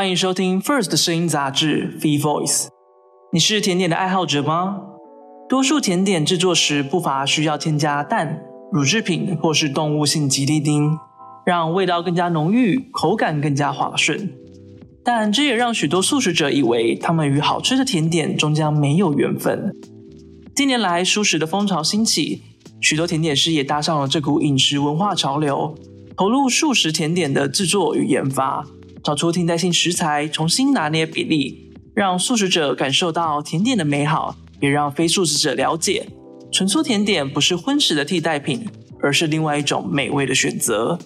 欢迎收听 First 声音杂志 Fee Voice。你是甜点的爱好者吗？多数甜点制作时不乏需要添加蛋、乳制品或是动物性吉利丁，让味道更加浓郁，口感更加滑顺。但这也让许多素食者以为他们与好吃的甜点终将没有缘分。近年来，素食的风潮兴起，许多甜点师也搭上了这股饮食文化潮流，投入素食甜点的制作与研发。找出替代性食材，重新拿捏比例，让素食者感受到甜点的美好，也让非素食者了解，纯素甜点不是荤食的替代品，而是另外一种美味的选择。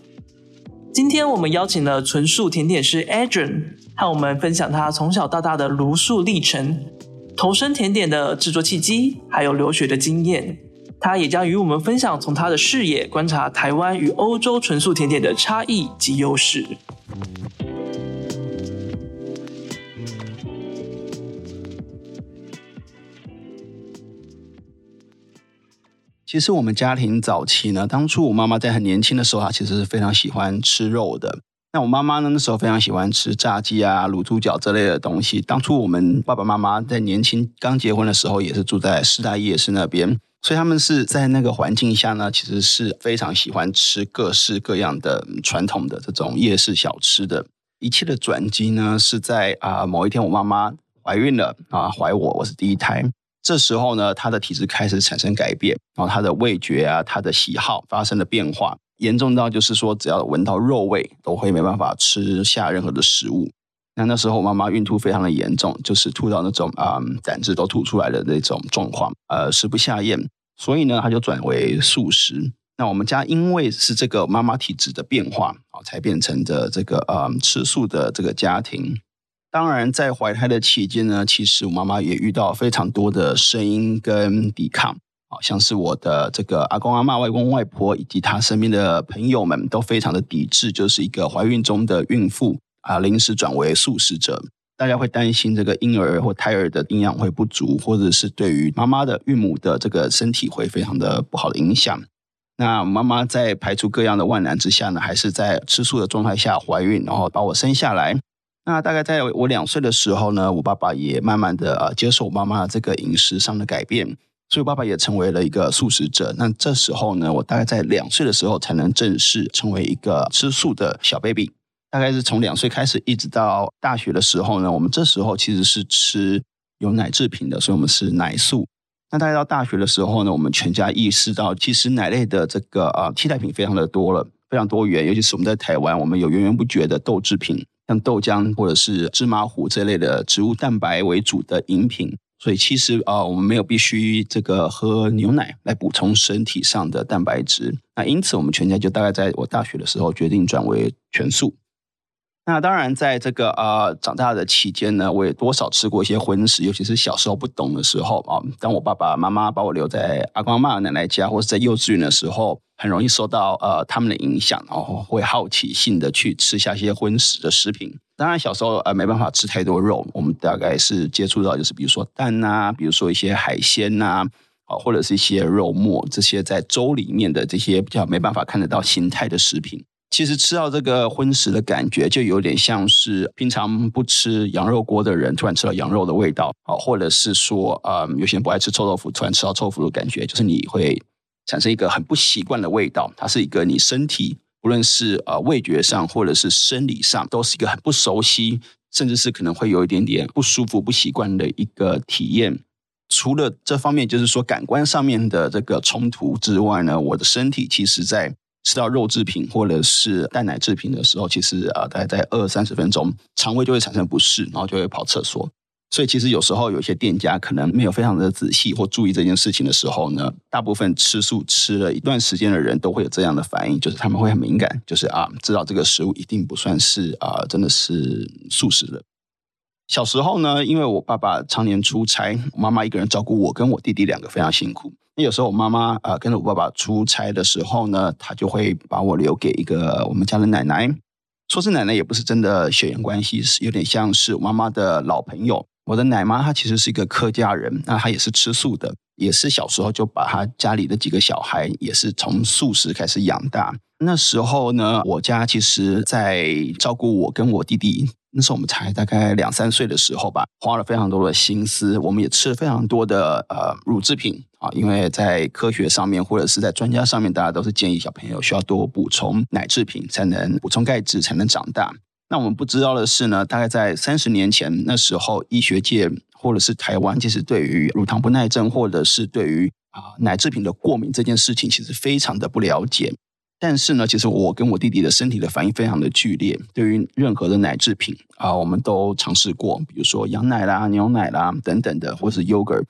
今天我们邀请了纯素甜点师 Adrian，和我们分享他从小到大的茹素历程，投身甜点的制作契机，还有留学的经验。他也将与我们分享从他的视野观察台湾与欧洲纯素甜点的差异及优势。其实我们家庭早期呢，当初我妈妈在很年轻的时候，她其实是非常喜欢吃肉的。那我妈妈呢，那时候非常喜欢吃炸鸡啊、卤猪脚这类的东西。当初我们爸爸妈妈在年轻刚结婚的时候，也是住在师大夜市那边，所以他们是在那个环境下呢，其实是非常喜欢吃各式各样的传统的这种夜市小吃的。一切的转机呢，是在啊某一天，我妈妈怀孕了啊，怀我，我是第一胎。这时候呢，他的体质开始产生改变，然后他的味觉啊，他的喜好发生了变化，严重到就是说，只要闻到肉味，都会没办法吃下任何的食物。那那时候妈妈孕吐非常的严重，就是吐到那种啊胆汁都吐出来的那种状况，呃，食不下咽，所以呢，他就转为素食。那我们家因为是这个妈妈体质的变化啊，才变成的这个呃吃素的这个家庭。当然，在怀胎的期间呢，其实我妈妈也遇到非常多的声音跟抵抗，啊，像是我的这个阿公阿妈、外公外婆以及她身边的朋友们都非常的抵制，就是一个怀孕中的孕妇啊，临时转为素食者，大家会担心这个婴儿或胎儿的营养会不足，或者是对于妈妈的孕母的这个身体会非常的不好的影响。那妈妈在排除各样的万难之下呢，还是在吃素的状态下怀孕，然后把我生下来。那大概在我两岁的时候呢，我爸爸也慢慢的呃接受我妈妈这个饮食上的改变，所以我爸爸也成为了一个素食者。那这时候呢，我大概在两岁的时候才能正式成为一个吃素的小 baby。大概是从两岁开始，一直到大学的时候呢，我们这时候其实是吃有奶制品的，所以我们是奶素。那大概到大学的时候呢，我们全家意识到，其实奶类的这个呃替代品非常的多了，非常多元，尤其是我们在台湾，我们有源源不绝的豆制品。像豆浆或者是芝麻糊这类的植物蛋白为主的饮品，所以其实啊，我们没有必须这个喝牛奶来补充身体上的蛋白质。那因此，我们全家就大概在我大学的时候决定转为全素。那当然，在这个呃长大的期间呢，我也多少吃过一些荤食，尤其是小时候不懂的时候啊。当我爸爸妈妈把我留在阿公阿妈奶奶家，或者在幼稚园的时候，很容易受到呃他们的影响，然后会好奇性的去吃下一些荤食的食品。当然，小时候呃没办法吃太多肉，我们大概是接触到就是比如说蛋呐，比如说一些海鲜呐，啊或者是一些肉末这些在粥里面的这些比较没办法看得到形态的食品。其实吃到这个荤食的感觉，就有点像是平常不吃羊肉锅的人突然吃到羊肉的味道，啊，或者是说，呃，有些人不爱吃臭豆腐，突然吃到臭豆腐的感觉，就是你会产生一个很不习惯的味道。它是一个你身体不论是呃味觉上或者是生理上，都是一个很不熟悉，甚至是可能会有一点点不舒服、不习惯的一个体验。除了这方面，就是说感官上面的这个冲突之外呢，我的身体其实在。吃到肉制品或者是蛋奶制品的时候，其实啊，大概在二三十分钟，肠胃就会产生不适，然后就会跑厕所。所以其实有时候有些店家可能没有非常的仔细或注意这件事情的时候呢，大部分吃素吃了一段时间的人都会有这样的反应，就是他们会很敏感，就是啊，知道这个食物一定不算是啊，真的是素食的。小时候呢，因为我爸爸常年出差，妈妈一个人照顾我跟我弟弟两个非常辛苦。那有时候我妈妈啊跟着我爸爸出差的时候呢，她就会把我留给一个我们家的奶奶。说是奶奶也不是真的血缘关系，是有点像是我妈妈的老朋友。我的奶妈她其实是一个客家人，那她也是吃素的，也是小时候就把她家里的几个小孩也是从素食开始养大。那时候呢，我家其实在照顾我跟我弟弟。那时候我们才大概两三岁的时候吧，花了非常多的心思，我们也吃了非常多的呃乳制品啊，因为在科学上面或者是在专家上面，大家都是建议小朋友需要多补充奶制品，才能补充钙质，才能长大。那我们不知道的是呢，大概在三十年前那时候，医学界或者是台湾，其实对于乳糖不耐症或者是对于啊奶制品的过敏这件事情，其实非常的不了解。但是呢，其实我跟我弟弟的身体的反应非常的剧烈，对于任何的奶制品啊，我们都尝试过，比如说羊奶啦、牛奶啦等等的，或是 yogurt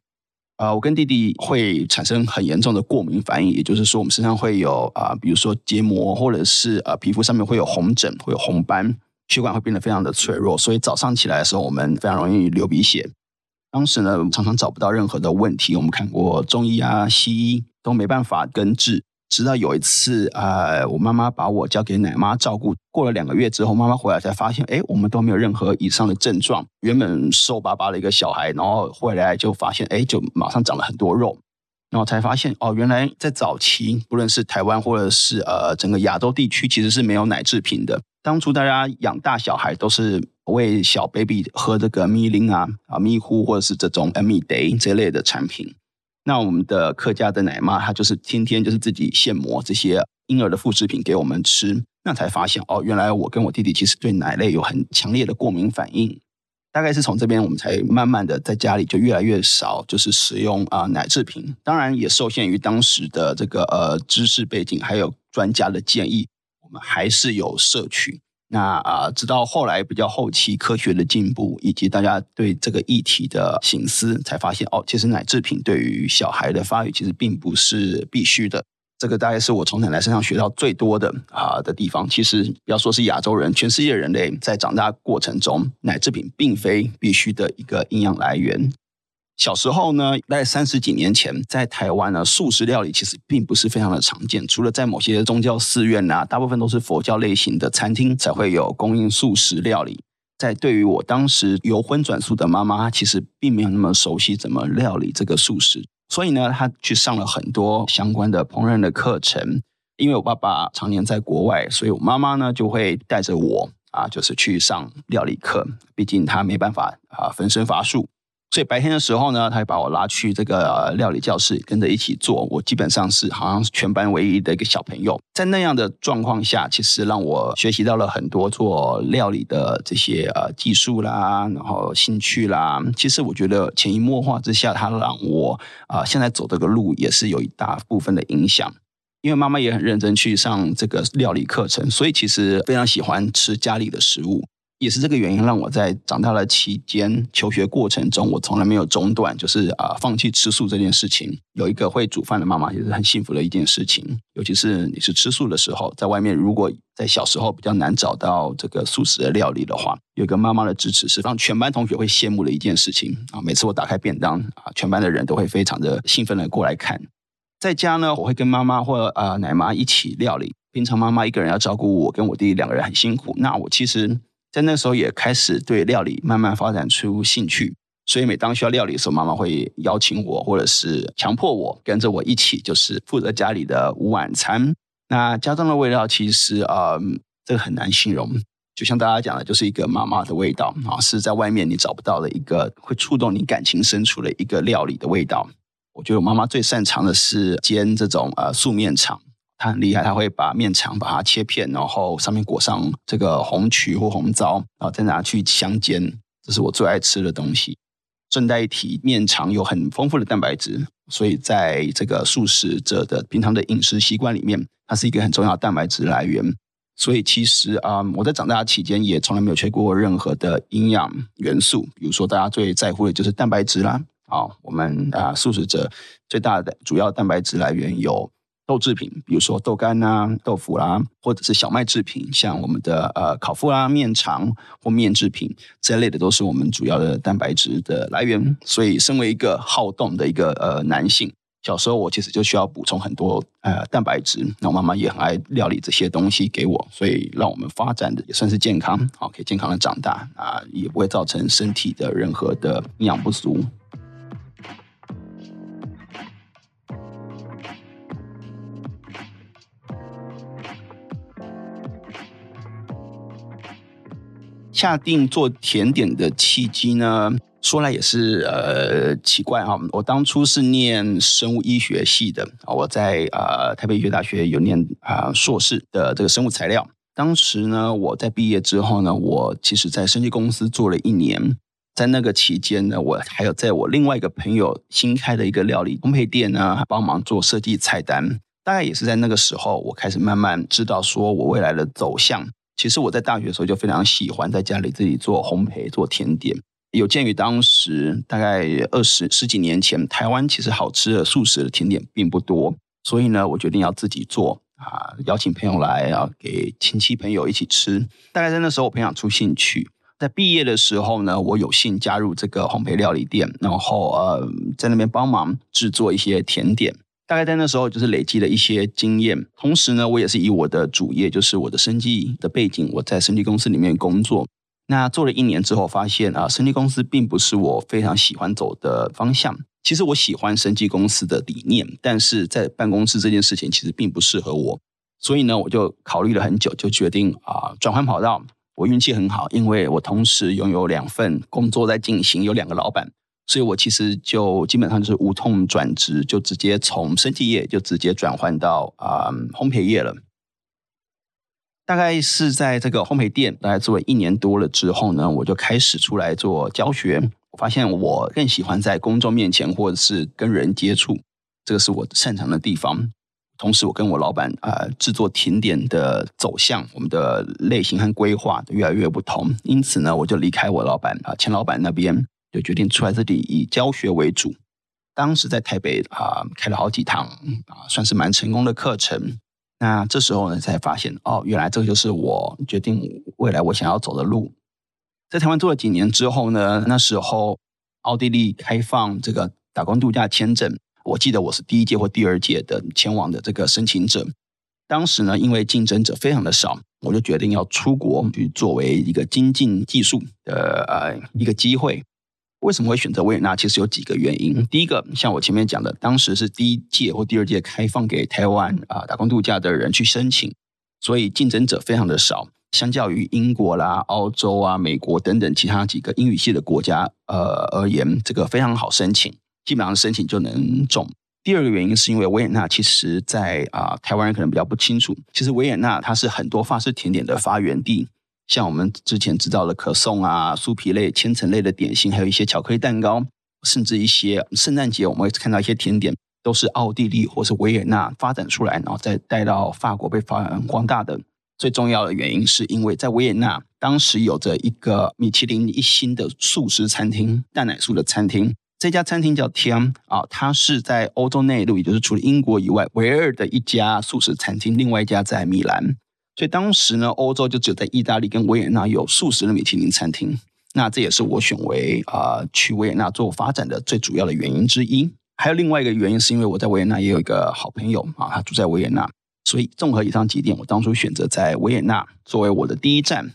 啊，我跟弟弟会产生很严重的过敏反应，也就是说，我们身上会有啊，比如说结膜或者是啊皮肤上面会有红疹、会有红斑，血管会变得非常的脆弱，所以早上起来的时候，我们非常容易流鼻血。当时呢，常常找不到任何的问题，我们看过中医啊、西医都没办法根治。直到有一次，呃，我妈妈把我交给奶妈照顾，过了两个月之后，妈妈回来才发现，哎，我们都没有任何以上的症状。原本瘦巴巴的一个小孩，然后回来就发现，哎，就马上长了很多肉，然后才发现，哦，原来在早期，不论是台湾或者是呃整个亚洲地区，其实是没有奶制品的。当初大家养大小孩都是喂小 baby 喝这个咪林啊、啊咪呼或者是这种 M E day 这类的产品。那我们的客家的奶妈，她就是天天就是自己现磨这些婴儿的副食品给我们吃，那才发现哦，原来我跟我弟弟其实对奶类有很强烈的过敏反应。大概是从这边，我们才慢慢的在家里就越来越少，就是使用啊奶制品。当然也受限于当时的这个呃知识背景，还有专家的建议，我们还是有摄取。那啊，直到后来比较后期科学的进步，以及大家对这个议题的醒思，才发现哦，其实奶制品对于小孩的发育其实并不是必须的。这个大概是我从奶奶身上学到最多的啊的地方。其实要说是亚洲人，全世界人类在长大过程中，奶制品并非必须的一个营养来源。小时候呢，在三十几年前，在台湾呢，素食料理其实并不是非常的常见。除了在某些宗教寺院啊，大部分都是佛教类型的餐厅才会有供应素食料理。在对于我当时由荤转素的妈妈，其实并没有那么熟悉怎么料理这个素食，所以呢，她去上了很多相关的烹饪的课程。因为我爸爸常年在国外，所以我妈妈呢就会带着我啊，就是去上料理课。毕竟她没办法啊，分身乏术。所以白天的时候呢，他会把我拉去这个料理教室，跟着一起做。我基本上是好像是全班唯一的一个小朋友。在那样的状况下，其实让我学习到了很多做料理的这些呃技术啦，然后兴趣啦。其实我觉得潜移默化之下，他让我啊现在走这个路也是有一大部分的影响。因为妈妈也很认真去上这个料理课程，所以其实非常喜欢吃家里的食物。也是这个原因，让我在长大的期间求学过程中，我从来没有中断，就是啊，放弃吃素这件事情。有一个会煮饭的妈妈，也是很幸福的一件事情。尤其是你是吃素的时候，在外面如果在小时候比较难找到这个素食的料理的话，有一个妈妈的支持是让全班同学会羡慕的一件事情啊。每次我打开便当啊，全班的人都会非常的兴奋的过来看。在家呢，我会跟妈妈或啊奶妈一起料理。平常妈妈一个人要照顾我跟我弟弟两个人很辛苦，那我其实。在那时候也开始对料理慢慢发展出兴趣，所以每当需要料理的时候，妈妈会邀请我，或者是强迫我跟着我一起，就是负责家里的晚餐。那家中的味道其实啊，这个很难形容，就像大家讲的，就是一个妈妈的味道啊，是在外面你找不到的一个会触动你感情深处的一个料理的味道。我觉得我妈妈最擅长的是煎这种呃素面肠。他很厉害，他会把面肠把它切片，然后上面裹上这个红曲或红糟，然后再拿去香煎。这是我最爱吃的东西。顺带一提，面肠有很丰富的蛋白质，所以在这个素食者的平常的饮食习惯里面，它是一个很重要的蛋白质来源。所以其实啊，我在长大期间也从来没有缺过任何的营养元素。比如说，大家最在乎的就是蛋白质啦。好，我们啊素食者最大的主要蛋白质来源有。豆制品，比如说豆干啊、豆腐啦，或者是小麦制品，像我们的呃烤麸啦、面肠或面制品这类的，都是我们主要的蛋白质的来源。所以，身为一个好动的一个呃男性，小时候我其实就需要补充很多呃蛋白质。那我妈妈也很爱料理这些东西给我，所以让我们发展的也算是健康，好可以健康的长大啊，也不会造成身体的任何的营养不足。下定做甜点的契机呢，说来也是呃奇怪哈。我当初是念生物医学系的，我在呃台北医学大学有念啊硕士的这个生物材料。当时呢，我在毕业之后呢，我其实在生技公司做了一年。在那个期间呢，我还有在我另外一个朋友新开的一个料理烘焙店呢，帮忙做设计菜单。大概也是在那个时候，我开始慢慢知道说我未来的走向。其实我在大学的时候就非常喜欢在家里自己做烘焙、做甜点。有鉴于当时大概二十十几年前，台湾其实好吃的素食的甜点并不多，所以呢，我决定要自己做啊，邀请朋友来啊，给亲戚朋友一起吃。大概在那时候，我培养出兴趣。在毕业的时候呢，我有幸加入这个烘焙料理店，然后呃，在那边帮忙制作一些甜点。大概在那时候，就是累积了一些经验。同时呢，我也是以我的主业，就是我的生计的背景，我在生计公司里面工作。那做了一年之后，发现啊，生计公司并不是我非常喜欢走的方向。其实我喜欢生计公司的理念，但是在办公室这件事情其实并不适合我。所以呢，我就考虑了很久，就决定啊，转换跑道。我运气很好，因为我同时拥有两份工作在进行，有两个老板，所以我其实就基本上就是无痛转职，就直接从生技业就直接转换到啊烘焙业了。大概是在这个烘焙店大概做了一年多了之后呢，我就开始出来做教学。我发现我更喜欢在公众面前或者是跟人接触，这个是我擅长的地方。同时，我跟我老板啊制作甜点的走向，我们的类型和规划越来越不同。因此呢，我就离开我老板啊前老板那边，就决定出来这里以教学为主。当时在台北啊开了好几堂啊，算是蛮成功的课程。那这时候呢，才发现哦，原来这个就是我决定未来我想要走的路。在台湾做了几年之后呢，那时候奥地利开放这个打工度假签证。我记得我是第一届或第二届的前往的这个申请者，当时呢，因为竞争者非常的少，我就决定要出国去作为一个精进技术的呃一个机会。为什么会选择维也纳？其实有几个原因。第一个，像我前面讲的，当时是第一届或第二届开放给台湾啊打工度假的人去申请，所以竞争者非常的少，相较于英国啦、澳洲啊、美国等等其他几个英语系的国家呃而言，这个非常好申请。基本上申请就能中。第二个原因是因为维也纳，其实，在啊台湾人可能比较不清楚，其实维也纳它是很多法式甜点的发源地。像我们之前知道的可颂啊、酥皮类、千层类的点心，还有一些巧克力蛋糕，甚至一些圣诞节我们会看到一些甜点，都是奥地利或是维也纳发展出来，然后再带到法国被发扬光大的。最重要的原因是因为在维也纳，当时有着一个米其林一星的素食餐厅，蛋奶素的餐厅。这家餐厅叫 Tiam 啊，它是在欧洲内陆，也就是除了英国以外唯二的一家素食餐厅。另外一家在米兰，所以当时呢，欧洲就只有在意大利跟维也纳有素食的米其林餐厅。那这也是我选为啊去维也纳做发展的最主要的原因之一。还有另外一个原因，是因为我在维也纳也有一个好朋友啊，他住在维也纳，所以综合以上几点，我当初选择在维也纳作为我的第一站。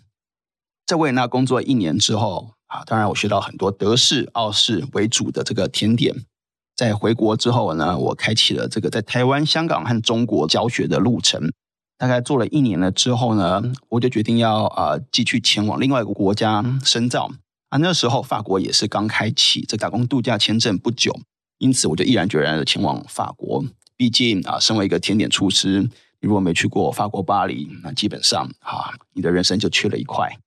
在维也纳工作一年之后。啊，当然我学到很多德式、奥式为主的这个甜点。在回国之后呢，我开启了这个在台湾、香港和中国教学的路程。大概做了一年了之后呢，我就决定要啊继续前往另外一个国家深造。啊，那时候法国也是刚开启这打工度假签证不久，因此我就毅然决然的前往法国。毕竟啊，身为一个甜点厨师，你如果没去过法国巴黎，那基本上啊，你的人生就缺了一块。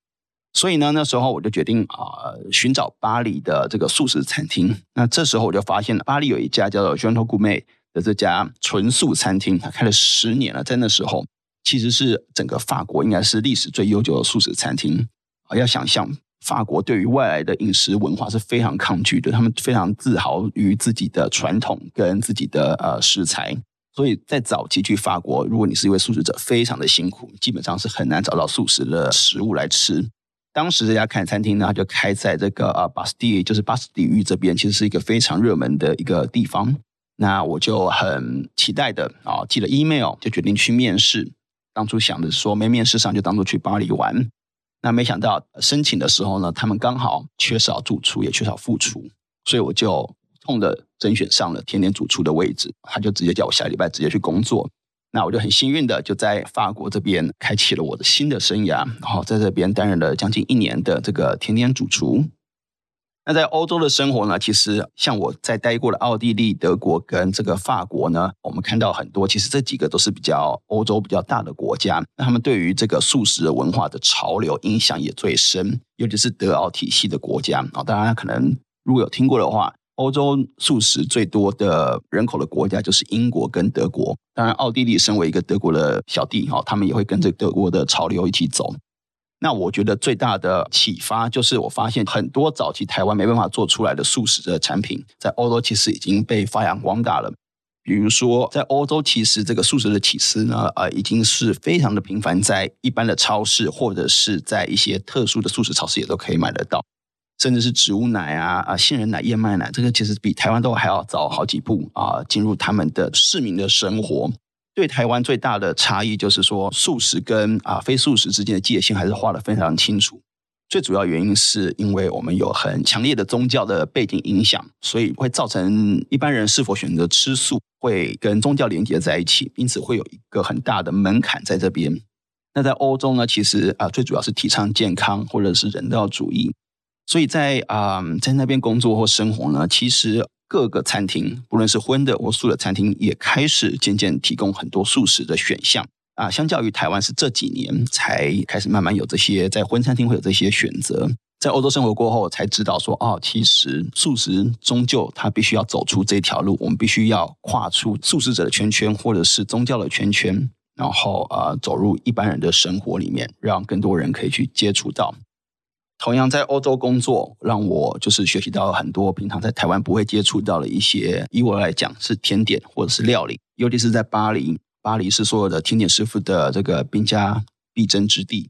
所以呢，那时候我就决定啊，寻找巴黎的这个素食餐厅。那这时候我就发现了，巴黎有一家叫做 Jean Gourmet 的这家纯素餐厅，它开了十年了。在那时候，其实是整个法国应该是历史最悠久的素食餐厅啊。要想象，法国对于外来的饮食文化是非常抗拒的，他们非常自豪于自己的传统跟自己的呃食材。所以在早期去法国，如果你是一位素食者，非常的辛苦，基本上是很难找到素食的食物来吃。当时这家看餐厅呢，就开在这个呃巴斯蒂，就是巴斯底狱这边，其实是一个非常热门的一个地方。那我就很期待的啊，寄了 email 就决定去面试。当初想的是说没面试上就当做去巴黎玩。那没想到申请的时候呢，他们刚好缺少主厨，也缺少副厨，所以我就痛的甄选上了甜点主厨的位置。他就直接叫我下礼拜直接去工作。那我就很幸运的就在法国这边开启了我的新的生涯，然后在这边担任了将近一年的这个甜点主厨。那在欧洲的生活呢，其实像我在待过的奥地利、德国跟这个法国呢，我们看到很多，其实这几个都是比较欧洲比较大的国家，那他们对于这个素食的文化的潮流影响也最深，尤其是德奥体系的国家啊。当然，可能如果有听过的话，欧洲素食最多的人口的国家就是英国跟德国。当然，奥地利身为一个德国的小弟哈，他们也会跟着德国的潮流一起走。那我觉得最大的启发就是，我发现很多早期台湾没办法做出来的素食的产品，在欧洲其实已经被发扬光大了。比如说，在欧洲，其实这个素食的起司呢，呃，已经是非常的频繁，在一般的超市或者是在一些特殊的素食超市也都可以买得到。甚至是植物奶啊啊，杏仁奶、燕麦奶，这个其实比台湾都还要早好几步啊，进入他们的市民的生活。对台湾最大的差异就是说，素食跟啊非素食之间的界限还是画得非常清楚。最主要原因是因为我们有很强烈的宗教的背景影响，所以会造成一般人是否选择吃素会跟宗教连接在一起，因此会有一个很大的门槛在这边。那在欧洲呢，其实啊最主要是提倡健康或者是人道主义，所以在啊在那边工作或生活呢，其实。各个餐厅，不论是荤的或素的餐厅，也开始渐渐提供很多素食的选项啊。相较于台湾，是这几年才开始慢慢有这些在荤餐厅会有这些选择。在欧洲生活过后，才知道说哦，其实素食终究它必须要走出这条路，我们必须要跨出素食者的圈圈，或者是宗教的圈圈，然后啊，走入一般人的生活里面，让更多人可以去接触到。同样在欧洲工作，让我就是学习到很多平常在台湾不会接触到的一些。以我来讲，是甜点或者是料理，尤其是在巴黎，巴黎是所有的甜点师傅的这个兵家必争之地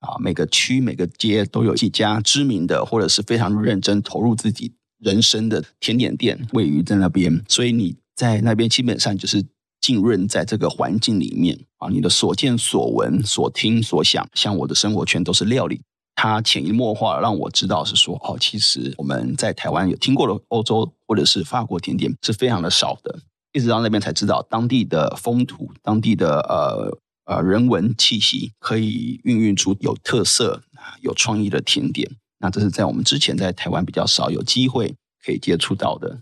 啊。每个区、每个街都有几家知名的，或者是非常认真投入自己人生的甜点店位于在那边。所以你在那边基本上就是浸润在这个环境里面啊，你的所见所闻、所听所想，像我的生活圈都是料理。他潜移默化让我知道是说哦，其实我们在台湾有听过的欧洲或者是法国甜点是非常的少的，一直到那边才知道当地的风土、当地的呃呃人文气息可以孕育出有特色、有创意的甜点。那这是在我们之前在台湾比较少有机会可以接触到的。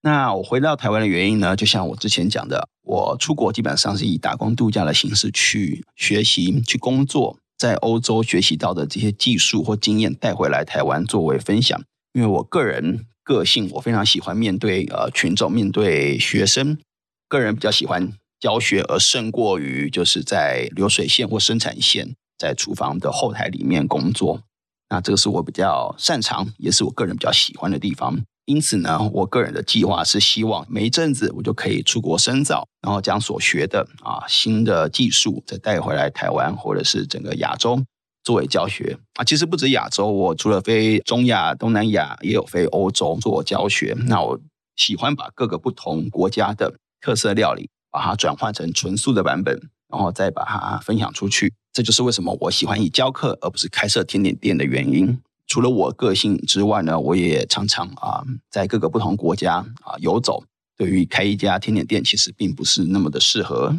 那我回到台湾的原因呢，就像我之前讲的，我出国基本上是以打工度假的形式去学习、去工作。在欧洲学习到的这些技术或经验带回来台湾作为分享，因为我个人个性，我非常喜欢面对呃群众，面对学生，个人比较喜欢教学，而胜过于就是在流水线或生产线在厨房的后台里面工作。那这个是我比较擅长，也是我个人比较喜欢的地方。因此呢，我个人的计划是希望每一阵子我就可以出国深造，然后将所学的啊新的技术再带回来台湾或者是整个亚洲作为教学啊。其实不止亚洲，我除了飞中亚、东南亚，也有飞欧洲做教学。那我喜欢把各个不同国家的特色料理，把它转换成纯素的版本，然后再把它分享出去。这就是为什么我喜欢以教课而不是开设甜点店的原因。除了我个性之外呢，我也常常啊在各个不同国家啊游走。对于开一家甜点店，其实并不是那么的适合。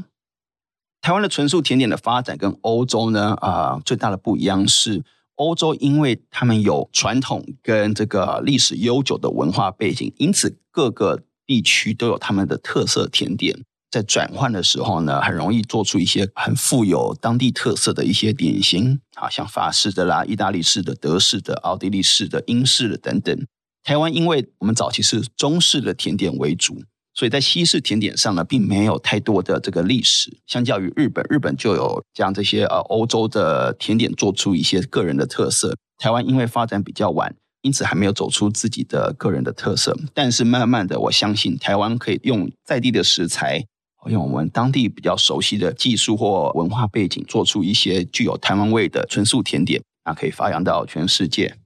台湾的纯素甜点的发展跟欧洲呢啊最大的不一样是，欧洲因为他们有传统跟这个历史悠久的文化背景，因此各个地区都有他们的特色甜点。在转换的时候呢，很容易做出一些很富有当地特色的一些点心，啊，像法式的啦、意大利式的、德式的、奥地利式的、英式的等等。台湾因为我们早期是中式的甜点为主，所以在西式甜点上呢，并没有太多的这个历史。相较于日本，日本就有将这些呃欧洲的甜点做出一些个人的特色。台湾因为发展比较晚，因此还没有走出自己的个人的特色。但是慢慢的，我相信台湾可以用在地的食材。用我们当地比较熟悉的技术或文化背景，做出一些具有台湾味的纯素甜点，那可以发扬到全世界。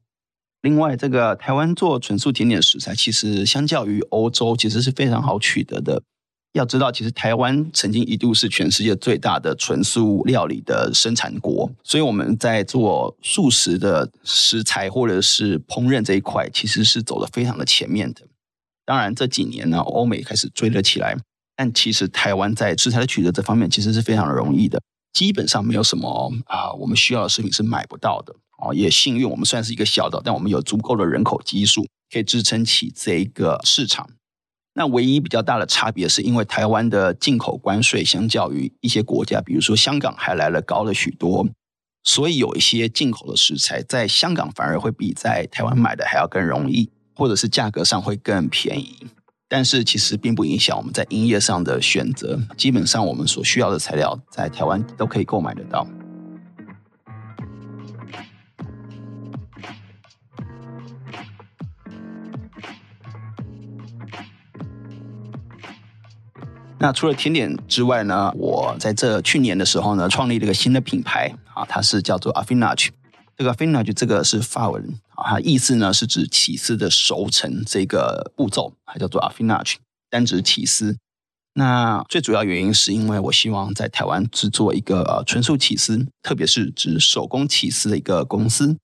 另外，这个台湾做纯素甜点的食材，其实相较于欧洲，其实是非常好取得的。要知道，其实台湾曾经一度是全世界最大的纯素料理的生产国，所以我们在做素食的食材或者是烹饪这一块，其实是走的非常的前面的。当然，这几年呢，欧美开始追了起来。但其实台湾在食材的取得这方面其实是非常容易的，基本上没有什么啊我们需要的食品是买不到的哦。也幸运我们算是一个小岛，但我们有足够的人口基数可以支撑起这一个市场。那唯一比较大的差别是因为台湾的进口关税相较于一些国家，比如说香港还来了高了许多。所以有一些进口的食材在香港反而会比在台湾买的还要更容易，或者是价格上会更便宜。但是其实并不影响我们在营业上的选择，基本上我们所需要的材料在台湾都可以购买得到。那除了甜点之外呢，我在这去年的时候呢，创立了一个新的品牌啊，它是叫做 Affinage。这个 Affinage 这个是法文，它意思呢是指起司的熟成这个步骤，还叫做 Affinage，单指起司。那最主要原因是因为我希望在台湾制作一个呃纯素起司，特别是指手工起司的一个公司。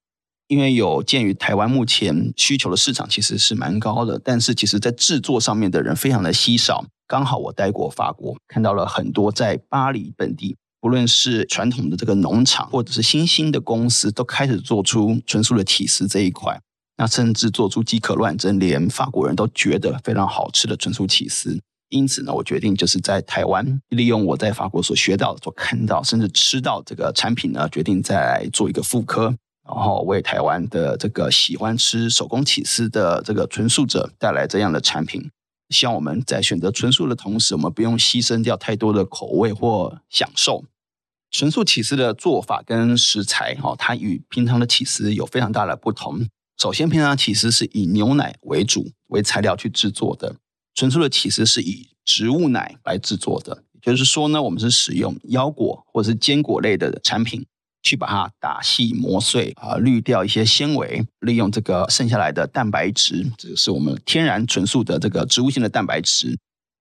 因为有鉴于台湾目前需求的市场其实是蛮高的，但是其实在制作上面的人非常的稀少。刚好我待过法国，看到了很多在巴黎本地，不论是传统的这个农场，或者是新兴的公司，都开始做出纯素的起司这一块。那甚至做出饥渴乱真，连法国人都觉得非常好吃的纯素起司。因此呢，我决定就是在台湾利用我在法国所学到、所看到，甚至吃到这个产品呢，决定再来做一个复刻，然后为台湾的这个喜欢吃手工起司的这个纯素者带来这样的产品。希望我们在选择纯素的同时，我们不用牺牲掉太多的口味或享受。纯素起司的做法跟食材，哈，它与平常的起司有非常大的不同。首先，平常起司是以牛奶为主为材料去制作的，纯素的起司是以植物奶来制作的。也就是说呢，我们是使用腰果或者是坚果类的产品。去把它打细磨碎啊，滤掉一些纤维，利用这个剩下来的蛋白质，这是我们天然纯素的这个植物性的蛋白质，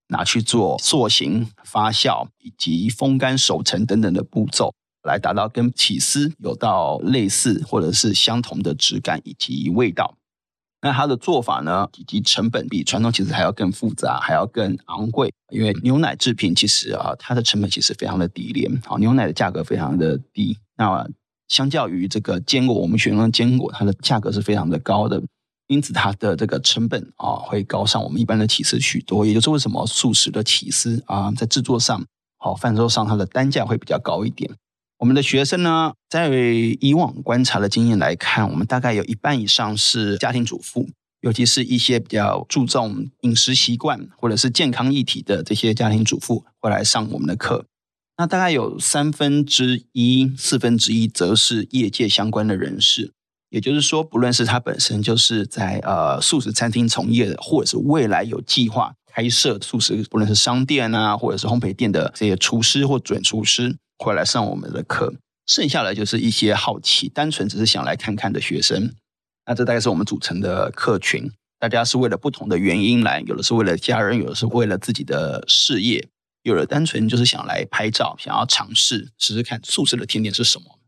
拿去做塑形、发酵以及风干、熟成等等的步骤，来达到跟起司有到类似或者是相同的质感以及味道。那它的做法呢，以及成本比传统起司还要更复杂，还要更昂贵，因为牛奶制品其实啊，它的成本其实非常的低廉，好，牛奶的价格非常的低。那相较于这个坚果，我们选用的坚果，它的价格是非常的高的，因此它的这个成本啊会高上我们一般的起司许多。也就是为什么素食的起司啊，在制作上、好贩售上，它的单价会比较高一点。我们的学生呢，在以往观察的经验来看，我们大概有一半以上是家庭主妇，尤其是一些比较注重饮食习惯或者是健康议题的这些家庭主妇，会来上我们的课。那大概有三分之一、四分之一，则是业界相关的人士。也就是说，不论是他本身就是在呃素食餐厅从业的，或者是未来有计划开设素食，不论是商店啊，或者是烘焙店的这些厨师或准厨师，会来上我们的课。剩下的就是一些好奇、单纯只是想来看看的学生。那这大概是我们组成的客群。大家是为了不同的原因来，有的是为了家人，有的是为了自己的事业。有的单纯就是想来拍照，想要尝试试试看素食的甜点是什么。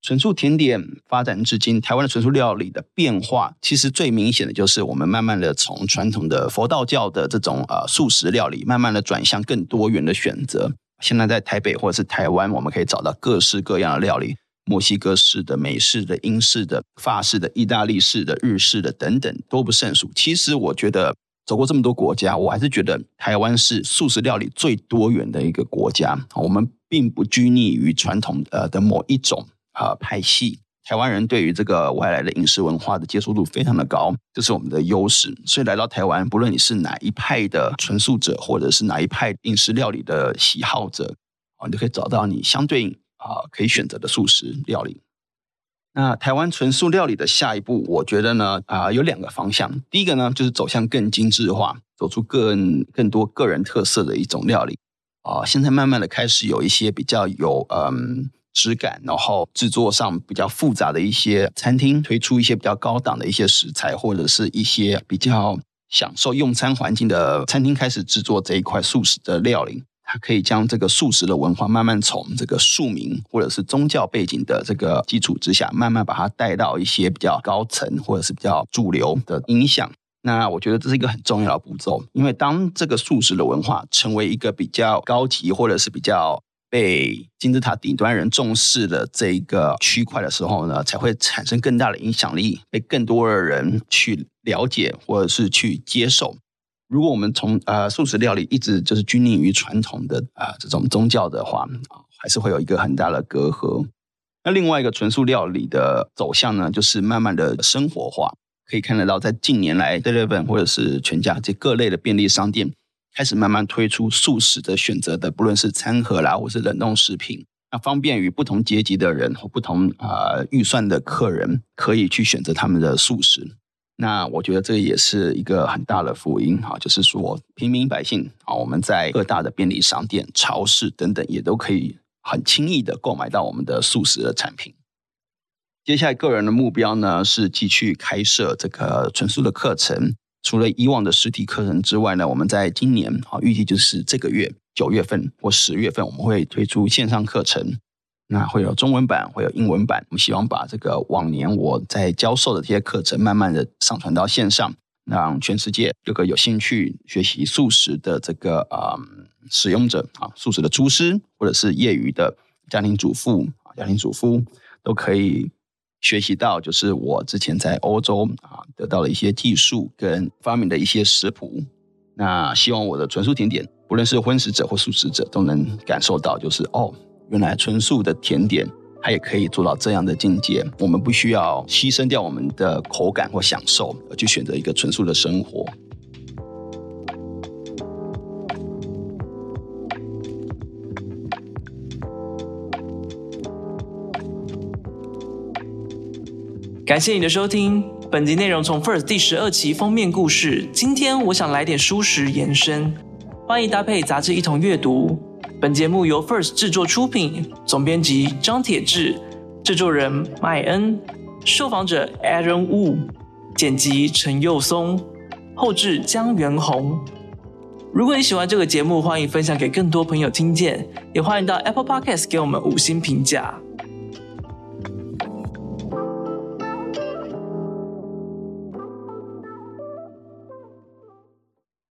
纯素甜点发展至今，台湾的纯素料理的变化，其实最明显的就是我们慢慢的从传统的佛道教的这种呃素食料理，慢慢的转向更多元的选择。现在在台北或者是台湾，我们可以找到各式各样的料理，墨西哥式的、美式的、英式的、法式的、意大利式的、日式的等等，多不胜数。其实我觉得。走过这么多国家，我还是觉得台湾是素食料理最多元的一个国家。我们并不拘泥于传统呃的某一种啊派系。台湾人对于这个外来的饮食文化的接受度非常的高，这是我们的优势。所以来到台湾，不论你是哪一派的纯素者，或者是哪一派饮食料理的喜好者，啊，你都可以找到你相对应啊可以选择的素食料理。那台湾纯素料理的下一步，我觉得呢，啊，有两个方向。第一个呢，就是走向更精致化，走出更更多个人特色的一种料理。啊，现在慢慢的开始有一些比较有嗯质感，然后制作上比较复杂的一些餐厅，推出一些比较高档的一些食材，或者是一些比较享受用餐环境的餐厅，开始制作这一块素食的料理。它可以将这个素食的文化慢慢从这个庶民或者是宗教背景的这个基础之下，慢慢把它带到一些比较高层或者是比较主流的影响。那我觉得这是一个很重要的步骤，因为当这个素食的文化成为一个比较高级或者是比较被金字塔顶端人重视的这一个区块的时候呢，才会产生更大的影响力，被更多的人去了解或者是去接受。如果我们从呃素食料理一直就是拘泥于传统的啊这种宗教的话啊，还是会有一个很大的隔阂。那另外一个纯素料理的走向呢，就是慢慢的生活化。可以看得到，在近年来，Eleven 或者是全家这各类的便利商店开始慢慢推出素食的选择的，不论是餐盒啦，或是冷冻食品，那方便于不同阶级的人和不同啊预算的客人可以去选择他们的素食。那我觉得这也是一个很大的福音哈，就是说平民百姓啊，我们在各大的便利商店、超市等等，也都可以很轻易的购买到我们的素食的产品。接下来个人的目标呢，是继续开设这个纯素的课程。除了以往的实体课程之外呢，我们在今年啊，预计就是这个月九月份或十月份，我们会推出线上课程。那会有中文版，会有英文版。我们希望把这个往年我在教授的这些课程，慢慢的上传到线上，让全世界各个有兴趣学习素食的这个啊使用者啊，素食的厨师或者是业余的家庭主妇啊，家庭主妇都可以。学习到就是我之前在欧洲啊得到了一些技术跟发明的一些食谱，那希望我的纯素甜点，不论是荤食者或素食者都能感受到，就是哦，原来纯素的甜点它也可以做到这样的境界。我们不需要牺牲掉我们的口感或享受，而去选择一个纯素的生活。感谢你的收听，本集内容从 First 第十二期封面故事。今天我想来点舒适延伸，欢迎搭配杂志一同阅读。本节目由 First 制作出品，总编辑张铁志，制作人麦恩，受访者 Aaron Wu，剪辑陈佑松，后制江元宏。如果你喜欢这个节目，欢迎分享给更多朋友听见，也欢迎到 Apple Podcast 给我们五星评价。